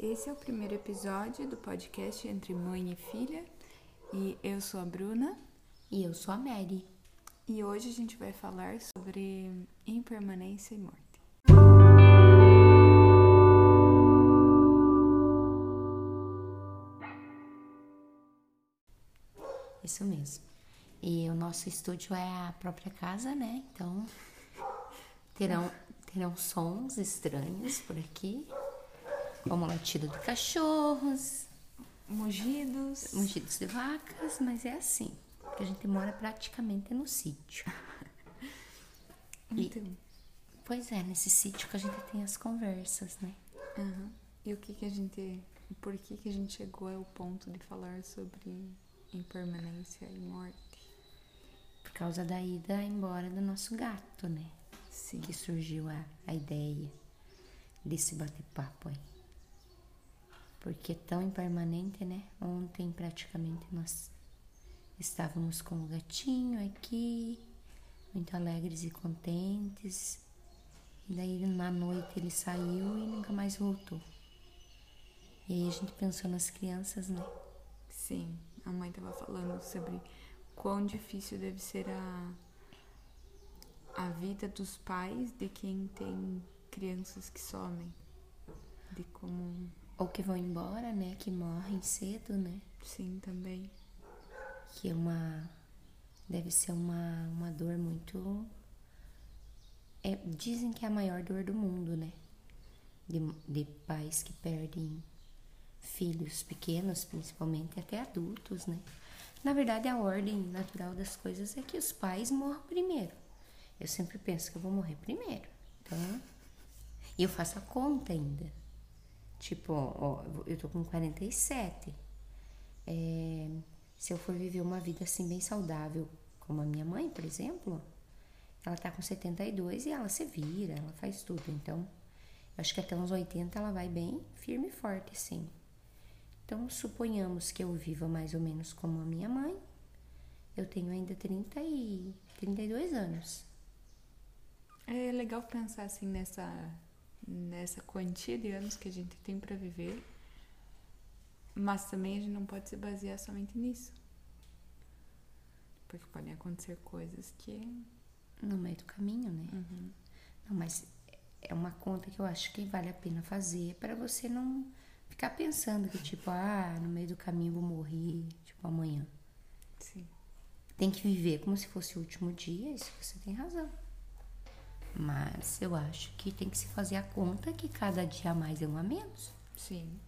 Esse é o primeiro episódio do podcast Entre Mãe e Filha. E eu sou a Bruna. E eu sou a Mary. E hoje a gente vai falar sobre impermanência e morte. Isso mesmo. E o nosso estúdio é a própria casa, né? Então terão, terão sons estranhos por aqui, como latido de cachorros, Mugidos. mugidos de vacas, mas é assim, que a gente mora praticamente no sítio. E- Então, Pois é, nesse sítio que a gente tem as conversas, né? aham. e o que que a gente... Por que que a gente chegou ao ponto de falar sobre impermanência e morte? Por causa da ida embora do nosso gato, né? Sim. que surgiu a, a ideia desse bate-papo aí. Porque é tão impermanente, né? Ontem praticamente nós estávamos com o gatinho aqui, muito alegres e contentes. E daí na noite ele saiu e nunca mais voltou. E aí a gente pensou nas crianças, né? Sim, a mãe tava falando sobre quão difícil deve ser a, a vida dos pais de quem tem crianças que somem. De como, Ou que vão embora, né? Que morrem cedo, né? sim, também. que é uma deve ser uma, uma dor muito é, dizem que é a maior dor do mundo né de, de pais que perdem filhos pequenos principalmente até adultos né na verdade a ordem natural das coisas é que os pais morram primeiro eu sempre penso que eu vou morrer primeiro então e eu faço a conta ainda tipo ó, eu tô com 47 é, se eu for viver uma vida assim bem saudável, como a minha mãe, por exemplo, ela tá com 72 e ela se vira, ela faz tudo. Então, acho que até uns 80 ela vai bem firme e forte, sim. Então, suponhamos que eu viva mais ou menos como a minha mãe. Eu tenho ainda 30 e 32 anos. É legal pensar assim nessa, nessa quantia de anos que a gente tem pra viver. Mas também a gente não pode se basear somente nisso. Porque podem acontecer coisas que. No meio do caminho, né? Uhum. Não, mas é uma conta que eu acho que vale a pena fazer para você não ficar pensando que, tipo, ah, no meio do caminho eu vou morrer, tipo, amanhã. Sim. Tem que viver como se fosse o último dia, isso você tem razão. Mas eu acho que tem que se fazer a conta que cada dia a mais é um a menos. Sim.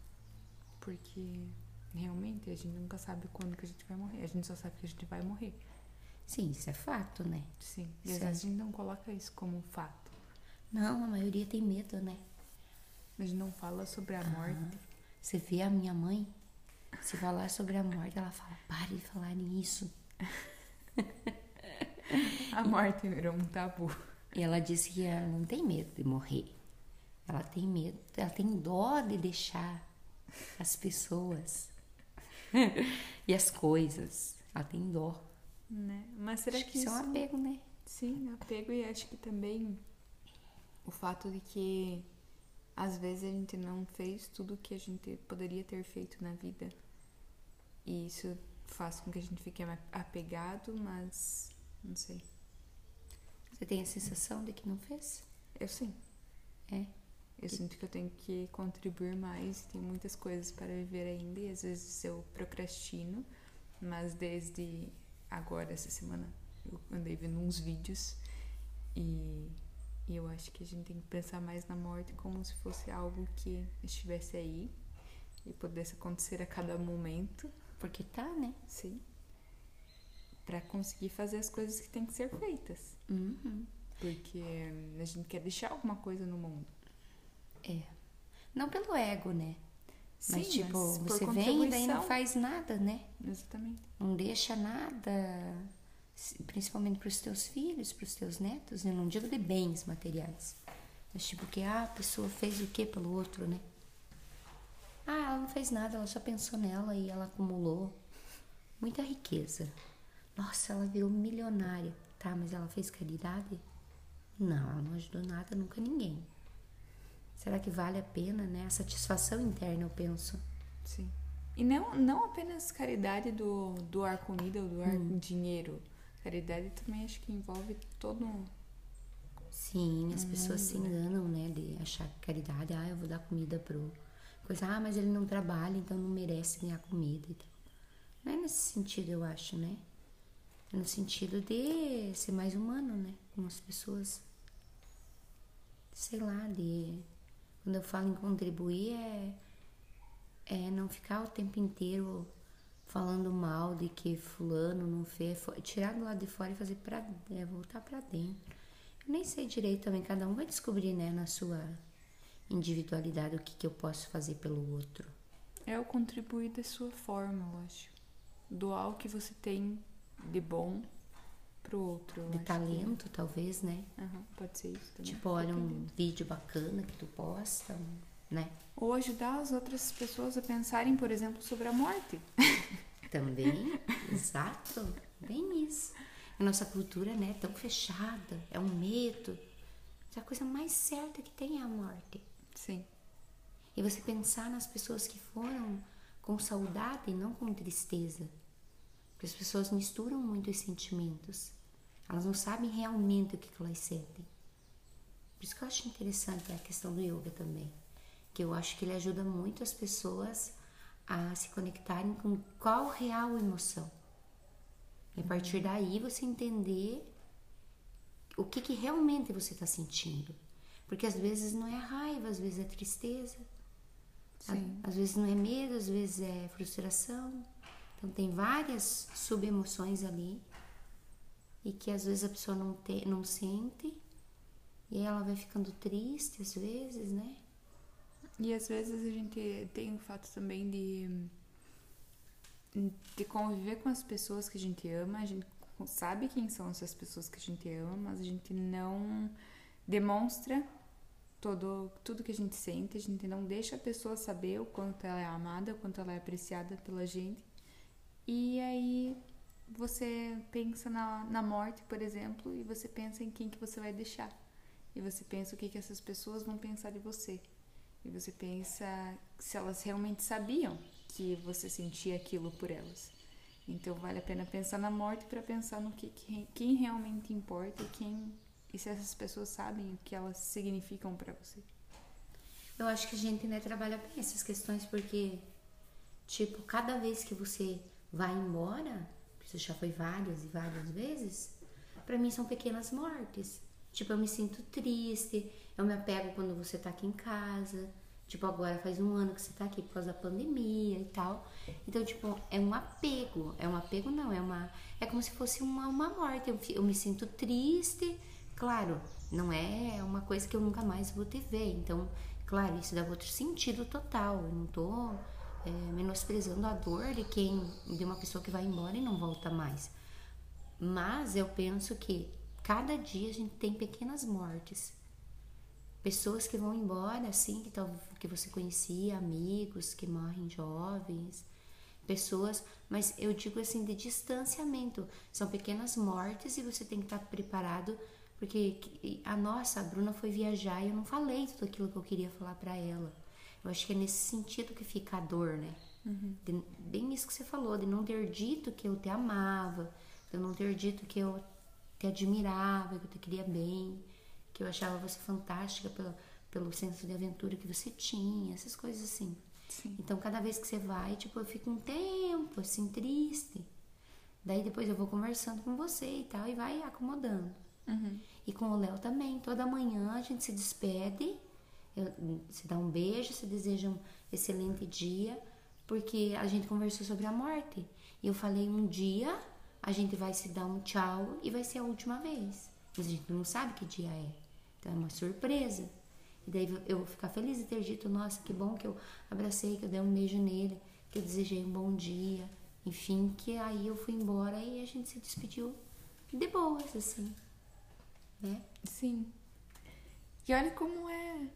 Porque realmente a gente nunca sabe quando que a gente vai morrer. A gente só sabe que a gente vai morrer. Sim, isso é fato, né? Sim. E às vezes a gente não coloca isso como um fato. Não, a maioria tem medo, né? Gente não fala sobre a morte. Você vê a minha mãe, se falar sobre a morte, ela fala, pare de falar nisso. A morte virou um tabu. E ela disse que ela não tem medo de morrer. Ela tem medo, ela tem dó de deixar as pessoas e as coisas. Ela tem dó. Né? Mas será Acho que que isso é um apego, né? Sim, apego e acho que também o fato de que às vezes a gente não fez tudo que a gente poderia ter feito na vida. E isso faz com que a gente fique apegado, mas não sei. Você tem a sensação de que não fez? Eu sim. É. Eu sinto que eu tenho que contribuir mais, tem muitas coisas para viver ainda e às vezes eu procrastino, mas desde agora, essa semana, eu andei vendo uns vídeos e, e eu acho que a gente tem que pensar mais na morte como se fosse algo que estivesse aí e pudesse acontecer a cada momento, Porque tá, né? sim, para conseguir fazer as coisas que têm que ser feitas, Uhum. porque a gente quer deixar alguma coisa no mundo. É. Não pelo ego, né? Mas, Sim, tipo, mas você vem e daí não faz nada, né? Exatamente. Não deixa nada, principalmente para os teus filhos, para os teus netos. Eu não digo de bens materiais, mas tipo que ah, a pessoa fez o que pelo outro, né? Ah, ela não fez nada, ela só pensou nela e ela acumulou muita riqueza. Nossa, ela virou milionária. Tá, mas ela fez caridade? Não, ela não ajudou nada, nunca ninguém. será que vale a pena, né? A satisfação interna, eu penso. Sim. E não, não apenas caridade do doar comida ou doar Hum. dinheiro. Caridade também acho que envolve todo um. Sim, as pessoas se enganam, né? De achar que caridade, ah, eu vou dar comida pro. Coisa, ah, mas ele não trabalha, então não merece ganhar comida e tal. Não é nesse sentido, eu acho, né? No sentido de ser mais humano, né? Com as pessoas. Sei lá, de. Quando eu falo em contribuir, é. É não ficar o tempo inteiro falando mal de que fulano não fez. Tirar do lado de fora e fazer pra. É, voltar pra dentro. Eu nem sei direito também, cada um vai descobrir, né, na sua individualidade o que, que eu posso fazer pelo outro. É o contribuir da sua forma, eu acho. Doar o que você tem de bom pro outro. De talento, talvez, né? que- Aham, pode ser isso também. Tipo, olha um vídeo bacana que tu posta, né? Ou ajudar as outras pessoas a pensarem, por exemplo, sobre a morte. Também, exato, bem isso. A nossa cultura, né, tão fechada, é um medo. A coisa mais certa que tem é a morte. Sim. E você pensar nas pessoas que foram com saudade e não com tristeza. Porque as pessoas misturam muito os sentimentos. Elas não sabem realmente o que que elas sentem. Por isso que eu acho interessante a questão do yoga também. Que eu acho que ele ajuda muito as pessoas a se conectarem com qual real emoção. E a partir daí você entender o que, que realmente você está sentindo. Porque às vezes não é raiva, às vezes é tristeza. Sim. Às vezes não é medo, às vezes é frustração. Então tem várias subemoções ali e que às vezes a pessoa não, te, não sente e ela vai ficando triste às vezes, né? E às vezes a gente tem o fato também de, de conviver com as pessoas que a gente ama, a gente sabe quem são essas pessoas que a gente ama, mas a gente não demonstra todo, tudo que a gente sente, a gente não deixa a pessoa saber o quanto ela é amada, o quanto ela é apreciada pela gente. E aí você pensa na, na morte, por exemplo, e você pensa em quem que você vai deixar. E você pensa o que, que essas pessoas vão pensar de você. E você pensa se elas realmente sabiam que você sentia aquilo por elas. Então vale a pena pensar na morte para pensar no que, que- quem realmente importa e quem e se essas pessoas sabem o que elas significam para você. Eu acho que a gente né, trabalha bem essas questões porque, tipo, cada vez que você vai embora, você já foi várias e várias vezes, pra mim são pequenas mortes. Tipo, eu me sinto triste, eu me apego quando você tá aqui em casa. Tipo, agora faz um ano que você tá aqui por causa da pandemia e tal. Então, tipo, é um apego. É um apego, não, é uma. É como se fosse uma, uma morte. Eu, eu me sinto triste. Claro, não é uma coisa que eu nunca mais vou te ver. Então, claro, isso dá outro sentido total. Eu não tô é, menosprezando a dor de quem. de uma pessoa que vai embora e não volta mais. Mas eu penso que cada dia a gente tem pequenas mortes. Pessoas que vão embora, assim, que, tal, que você conhecia, amigos que morrem jovens, pessoas, mas eu digo assim, de distanciamento. São pequenas mortes e você tem que estar preparado, porque que- a nossa, a Bruna foi viajar e eu não falei tudo aquilo que eu queria falar pra ela. Eu acho que é nesse sentido que fica a dor, né? De- bem isso que você falou, de não ter dito que eu te amava, de eu não ter dito que eu te admirava, que eu te queria bem, que eu achava você fantástica pelo, pelo senso de aventura que você tinha, essas coisas assim. Sim. Então, cada vez que você vai, tipo, eu fico um tempo, assim, triste. Daí depois eu vou conversando com você e tal, e vai acomodando. E com o Léo também. Toda manhã a gente se despede, se dá um beijo, se deseja um excelente dia, porque a gente conversou sobre a morte. E eu falei, um dia a gente vai se dar um tchau e vai ser a última vez. Mas a gente não sabe que dia é. Então é uma surpresa. E daí eu vou ficar feliz de ter dito, nossa, que bom que eu abracei, que eu dei um beijo nele, que eu desejei um bom dia. Enfim, que aí eu fui embora e a gente se despediu de boas, assim. Né? Sim. E olha como é.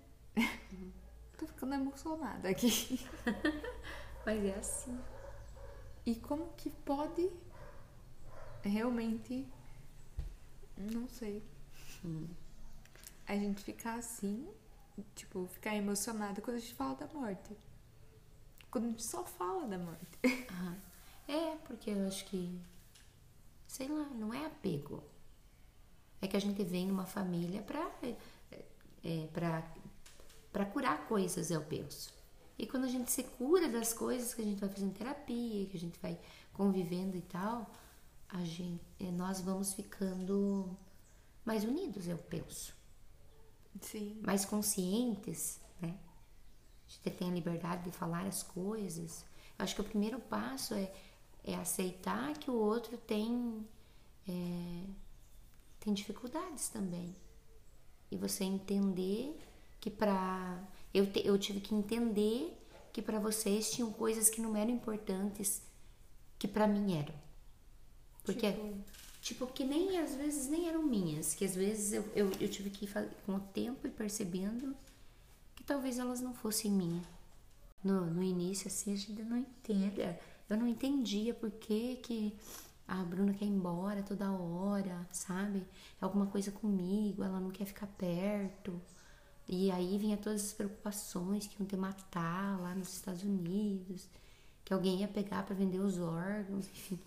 Tô ficando emocionada aqui. Mas é assim. E como que pode realmente. Não sei. A gente ficar assim tipo, ficar emocionada quando a gente fala da morte. Quando a gente só fala da morte. Aham. É, porque eu acho que, sei lá, não é apego. É que a gente vem numa família pra, é, é, pra, pra curar coisas, eu penso. E quando a gente se cura das coisas que a gente vai fazendo terapia, que a gente vai convivendo e tal, a gente, é, nós vamos ficando mais unidos, eu penso. Sim. mais conscientes, né? A gente tem a liberdade de falar as coisas. Eu acho que o primeiro passo é, é aceitar que o outro tem, é, tem dificuldades também. E você entender que para eu, te- eu tive que entender que para vocês tinham coisas que não eram importantes que para mim eram. Porque Tipo? tipo que nem às vezes nem eram minhas, que às vezes eu, eu, eu tive que ir com o tempo e percebendo que talvez elas não fossem minhas. No, no início, assim, a gente não entende. Eu não entendia por que, que a Bruna quer ir embora toda hora, sabe? É alguma coisa comigo, ela não quer ficar perto. E aí vinha todas as preocupações que iam ter matar lá nos Estados Unidos, que alguém ia pegar para vender os órgãos, enfim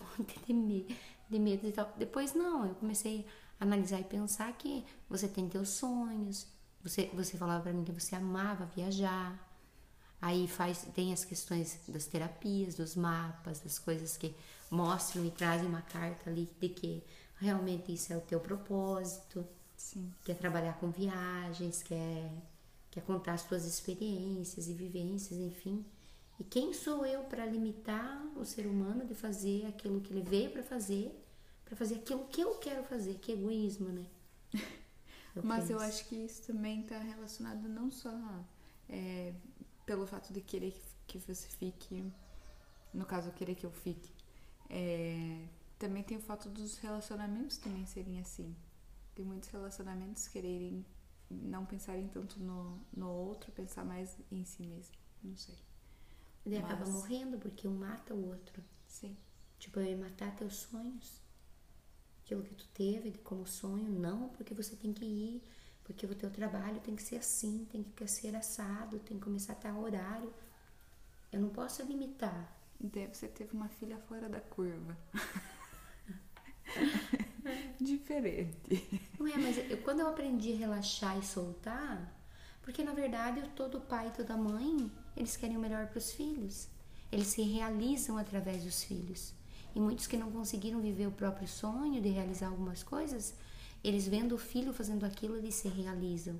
um monte de, de medo e tal. Depois não, eu comecei a analisar e pensar que você tem teus sonhos, você, você falava pra mim que você amava viajar. Aí faz, tem as questões das terapias, dos mapas, das coisas que mostram e trazem uma carta ali de que realmente isso é o teu propósito, Sim. quer trabalhar com viagens, quer, quer contar as tuas experiências e vivências, enfim. E quem sou eu para limitar o ser humano de fazer aquilo que ele veio para fazer, para fazer aquilo que eu quero fazer? Que egoísmo, né? Eu Mas eu penso. acho que isso também está relacionado não só é, pelo fato de querer que você fique, no caso, eu querer que eu fique. É, também tem o fato dos relacionamentos também serem assim. Tem muitos relacionamentos quererem não pensarem tanto no, no outro, pensar mais em si mesmo. Não sei. Ele acaba mas- morrendo porque um mata o outro. Sim. Tipo, eu ia matar teus sonhos. Aquilo que tu teve de como sonho, não, porque você tem que ir, porque o teu trabalho tem que ser assim, tem que ser assado, tem que começar a tal horário. Eu não posso limitar. Daí você teve uma filha fora da curva. Diferente. Não é, mas eu- quando eu aprendi a relaxar e soltar, porque na verdade todo pai e toda mãe, eles querem o melhor para os filhos. Eles se realizam através dos filhos. E muitos que não conseguiram viver o próprio sonho de realizar algumas coisas, eles vendo o filho fazendo aquilo, eles se realizam.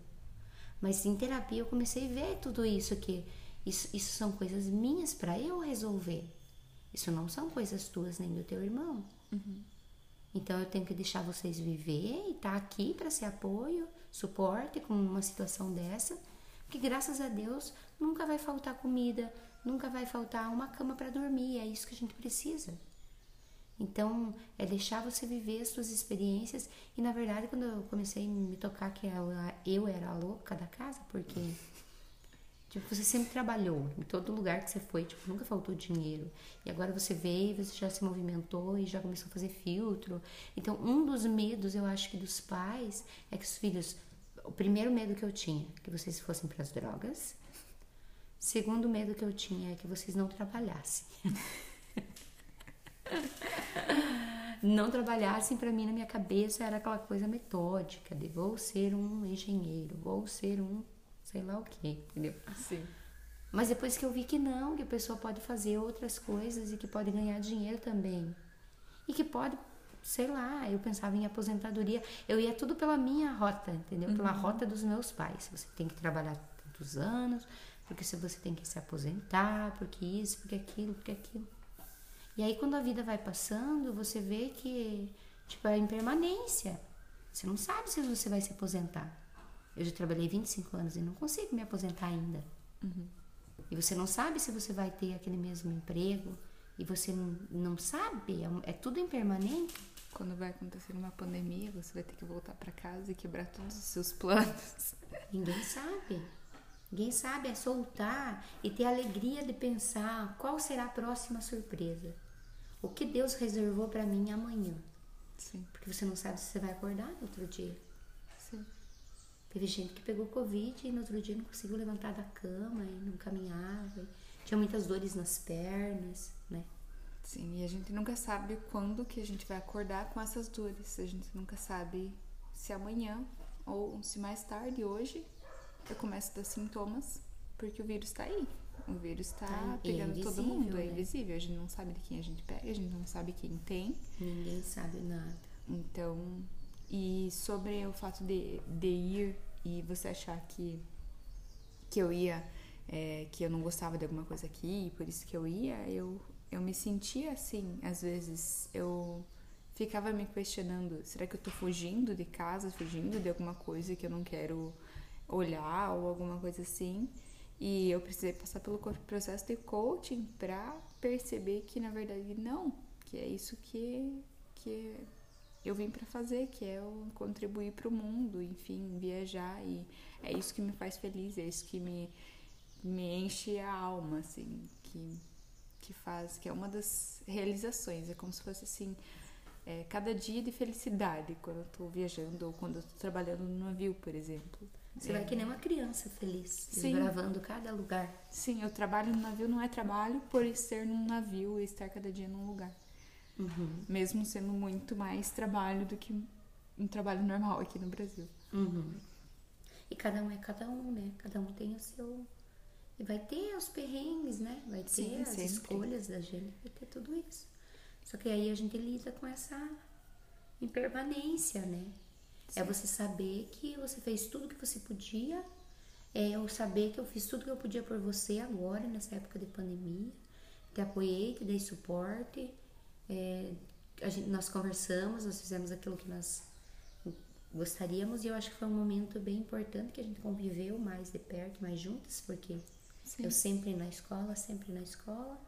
Mas em terapia eu comecei a ver tudo isso que isso, isso são coisas minhas para eu resolver. Isso não são coisas tuas nem do teu irmão. Então eu tenho que deixar vocês viver e estar aqui para ser apoio, suporte com uma situação dessa, que graças a Deus nunca vai faltar comida, nunca vai faltar uma cama para dormir, é isso que a gente precisa. Então, é deixar você viver as suas experiências. E na verdade, quando eu comecei a me tocar que eu era a louca da casa, porque tipo, você sempre trabalhou em todo lugar que você foi, tipo, nunca faltou dinheiro. E agora você veio, você já se movimentou e já começou a fazer filtro. Então, um dos medos, eu acho que dos pais, é que os filhos. O primeiro medo que eu tinha, que vocês fossem para as drogas. Segundo medo que eu tinha é que vocês não trabalhassem. não trabalhassem para mim na minha cabeça era aquela coisa metódica de vou ser um engenheiro, vou ser um sei lá o que, entendeu? Sim. Mas depois que eu vi que não, que a pessoa pode fazer outras coisas e que pode ganhar dinheiro também. E que pode, sei lá, eu pensava em aposentadoria, eu ia tudo pela minha rota, entendeu? Pela rota dos meus pais. Você tem que trabalhar tantos anos, porque se você tem que se aposentar, porque isso, porque aquilo, porque aquilo. E aí quando a vida vai passando, você vê que tipo é impermanência. Você não sabe se você vai se aposentar. Eu já trabalhei 25 anos e não consigo me aposentar ainda. E você não sabe se você vai ter aquele mesmo emprego. E você não, sabe, é, é tudo impermanente. Quando vai acontecer uma pandemia, você vai ter que voltar para casa e quebrar todos os seus planos. Ninguém sabe. Ninguém sabe, é soltar e ter a alegria de pensar qual será a próxima surpresa. O que Deus reservou para mim amanhã. Sim. Porque você não sabe se você vai acordar no outro dia. Sim. Teve gente que pegou Covid e no outro dia não conseguiu levantar da cama e não caminhava. Tinha muitas dores nas pernas, né? Sim, e a gente nunca sabe quando que a gente vai acordar com essas dores. A gente nunca sabe se amanhã ou se mais tarde, hoje, eu começo a ter sintomas, porque o vírus está aí. O vírus está Tá, e é pegando todo invisível, mundo, é né? invisível. A gente não sabe de quem a gente pega, a gente não sabe quem tem. Ninguém sabe nada. Então, e sobre o fato de, de ir e você achar que, que eu ia, é, que eu não gostava de alguma coisa aqui, e por isso que eu ia, eu, eu me sentia assim, às vezes eu ficava me questionando, será que eu tô fugindo de casa, fugindo de alguma coisa que eu não quero olhar ou alguma coisa assim? E eu precisei passar pelo processo de coaching pra perceber que na verdade não, que é isso que que eu vim para fazer, que é o contribuir para o mundo, enfim, viajar e é isso que me faz feliz, é isso que me me enche a alma, assim, que que faz, que é uma das realizações, é como se fosse assim, é, cada dia de felicidade quando eu tô viajando ou quando eu tô trabalhando no navio, por exemplo. Você É, vai que nem uma criança feliz, Sim. desbravando cada lugar. Sim, eu trabalho no navio não é trabalho por ser num navio e estar cada dia num lugar. Uhum. Mesmo sendo muito mais trabalho do que um trabalho normal aqui no Brasil. Uhum. E cada um é cada um, né? Cada um tem o seu. E vai ter os perrengues, né? Vai ter Sim, as sempre. escolhas da gente, vai ter tudo isso. Só que aí a gente lida com essa impermanência, né? É você saber que você fez tudo que você podia, é eu saber que eu fiz tudo que eu podia por você agora, nessa época de pandemia. Te apoiei, te dei suporte, é, gente, nós conversamos, nós fizemos aquilo que nós gostaríamos e eu acho que foi um momento bem importante que a gente conviveu mais de perto, mais juntas, porque Sim. eu sempre na escola, sempre na escola.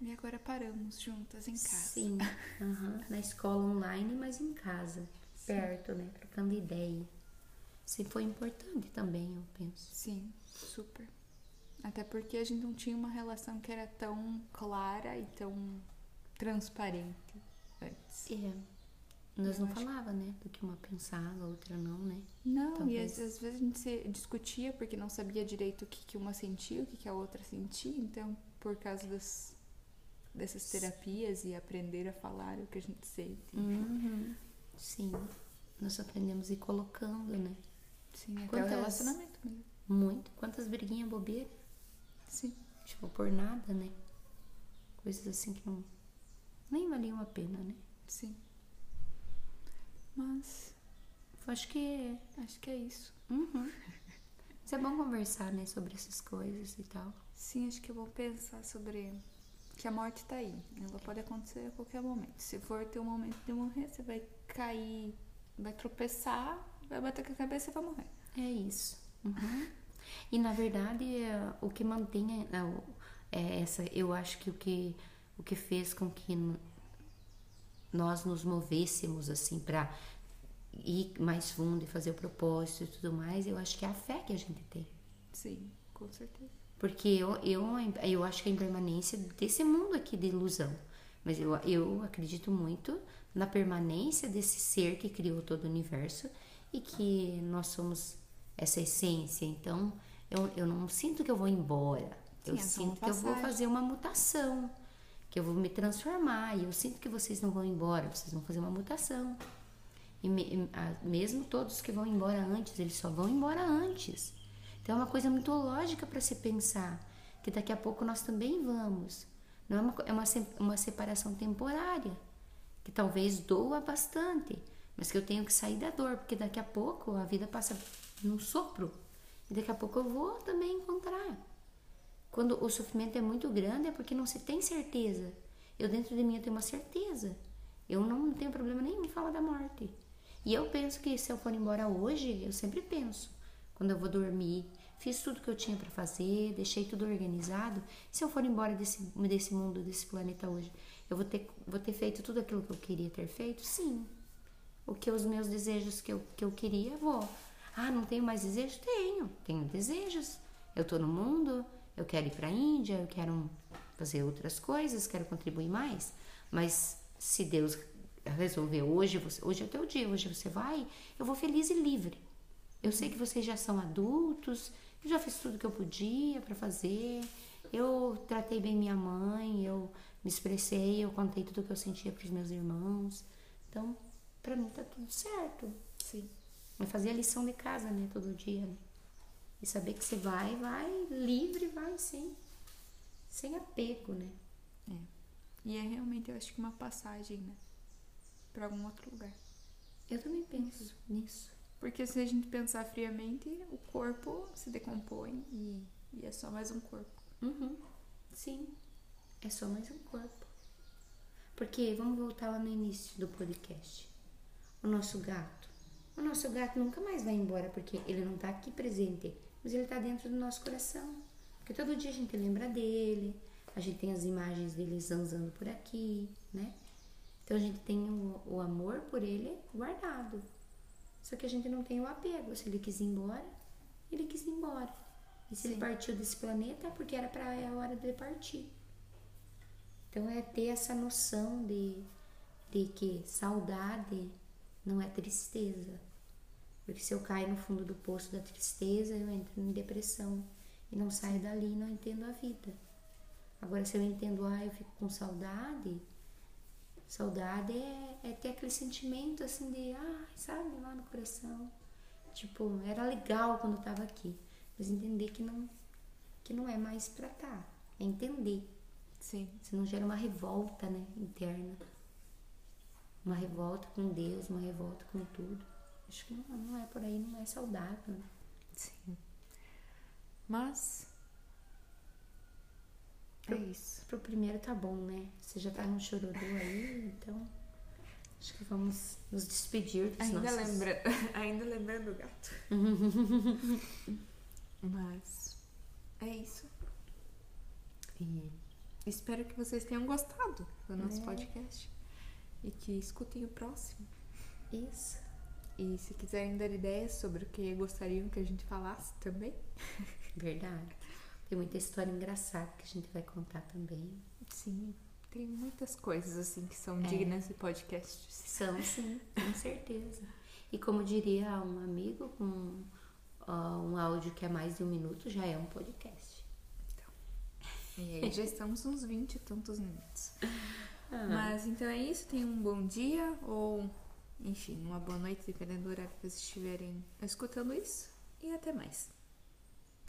E agora paramos juntas em casa. Sim, aham, na escola online, mas em casa, perto, né? Trocando ideia. Isso foi importante também, eu penso. Sim, super. Até porque a gente não tinha uma relação que era tão clara e tão transparente antes. É. Nós Eu não falava, né? Do que uma pensava, a outra não, né? Não, Talvez. e às, às vezes a gente se discutia porque não sabia direito o que, que uma sentia, o que, que a outra sentia. Então, por causa das, dessas terapias e aprender a falar o que a gente sente. Uhum. Sim. Nós aprendemos a ir colocando, né? Sim, até Quantas- o relacionamento mesmo. Muito. Quantas briguinhas bobeiras. Sim. Tipo, por nada, né? Coisas assim que não. Nem valiam a pena, né? Sim. Mas acho que. acho que é isso. Uhum. Mas é bom conversar, né? Sobre essas coisas e tal. Sim, acho que eu vou pensar sobre que a morte tá aí. Ela pode acontecer a qualquer momento. Se for ter um momento de morrer, você vai cair, vai tropeçar, vai bater com a cabeça e vai morrer. É isso. Uhum. E na verdade, é, o que mantém é, é essa, eu acho que o que o que fez com que nós nos movêssemos assim para ir mais fundo e fazer o propósito e tudo mais, eu acho que é a fé que a gente tem. Sim, com certeza. Porque eu, eu, eu acho que a impermanência desse mundo aqui de ilusão. Mas eu, eu acredito muito na permanência desse ser que criou todo o universo e que nós somos essa essência. Então, eu, eu não sinto que eu vou embora. eu Sim, é sinto que eu vou fazer uma mutação, que eu vou me transformar. E eu sinto que vocês não vão embora, vocês vão fazer uma mutação. E me- a- mesmo todos que vão embora antes, eles só vão embora antes. Então é uma coisa muito lógica para se pensar que daqui a pouco nós também vamos. Não é uma, é uma, uma separação temporária, que talvez doa bastante, mas que eu tenho que sair da dor, porque daqui a pouco a vida passa num sopro. E daqui a pouco eu vou também encontrar. Quando o sofrimento é muito grande é porque não se tem certeza. Eu dentro de mim eu tenho uma certeza. Eu não tenho problema nenhum em falar da morte. E eu penso que se eu for embora hoje, eu sempre penso, quando eu vou dormir, fiz tudo que eu tinha para fazer, deixei tudo organizado. Se eu for embora desse, desse mundo, desse planeta hoje, eu vou ter, vou ter feito tudo aquilo que eu queria ter feito? Sim. O que os meus desejos que eu, que eu queria, vou. Ah, não tenho mais desejos? Tenho. Tenho desejos. Eu tô no mundo, eu quero ir pra Índia, eu quero fazer outras coisas, quero contribuir mais. Mas se Deus resolver hoje, você- hoje é o teu dia, hoje você vai, eu vou feliz e livre. Eu sei que vocês já são adultos, eu já fiz tudo que eu podia para fazer. Eu tratei bem minha mãe, eu me expressei, eu contei tudo que eu sentia para os meus irmãos. Então, para mim tá tudo certo. Sim. Eu fazia lição de casa, né, todo dia, né? E saber que você vai, vai livre, vai sem sem apego, né? É. E é realmente, eu acho que uma passagem, né? Pra algum outro lugar. Eu também penso nisso. Porque se a gente pensar friamente, o corpo se decompõe e, e é só mais um corpo. Uhum. Sim, é só mais um corpo. Porque, vamos voltar lá no início do podcast. O nosso gato. O nosso gato nunca mais vai embora porque ele não tá aqui presente, mas ele tá dentro do nosso coração. Porque todo dia a gente lembra dele, a gente tem as imagens dele zanzando por aqui, né? Então a gente tem o, o amor por ele guardado. Só que a gente não tem o apego. Se ele quis ir embora, ele quis ir embora. E se Sim. ele partiu desse planeta é porque era para é a hora dele partir. Então é ter essa noção de, de que saudade não é tristeza. Porque se eu caio no fundo do poço da tristeza, eu entro em depressão e não saio dali e não entendo a vida. Agora, se eu entendo, ah, eu fico com saudade, saudade é, é ter aquele sentimento assim de, ah, sabe, lá no coração. Tipo, era legal quando eu tava aqui, mas entender que não, que não é mais pra estar. Tá. É entender. Sim. Senão gera uma revolta, né, interna. Uma revolta com Deus, uma revolta com tudo. Acho que não, não é por aí, não é saudável. Sim. Mas. Pro, é isso. Pro primeiro tá bom, né? Você já tá no chororô aí, então. Acho que vamos nos despedir dos ainda nossos... Lembra... ainda lembrando o gato. Mas. É isso. E espero que vocês tenham gostado do nosso é. podcast. E que escutem o próximo. Isso. E se quiserem dar ideias sobre o que gostariam que a gente falasse também. Verdade. Tem muita história engraçada que a gente vai contar também. Sim, tem muitas coisas assim que são é. dignas de podcast. São, sim, com certeza. E como diria um amigo, um, uh, um áudio que é mais de um minuto já é um podcast. Então. E aí já estamos uns 20 e tantos minutos. Ah. Mas então é isso. Tenham um bom dia ou, enfim, uma boa noite, dependendo do horário que vocês estiverem escutando isso. E até mais.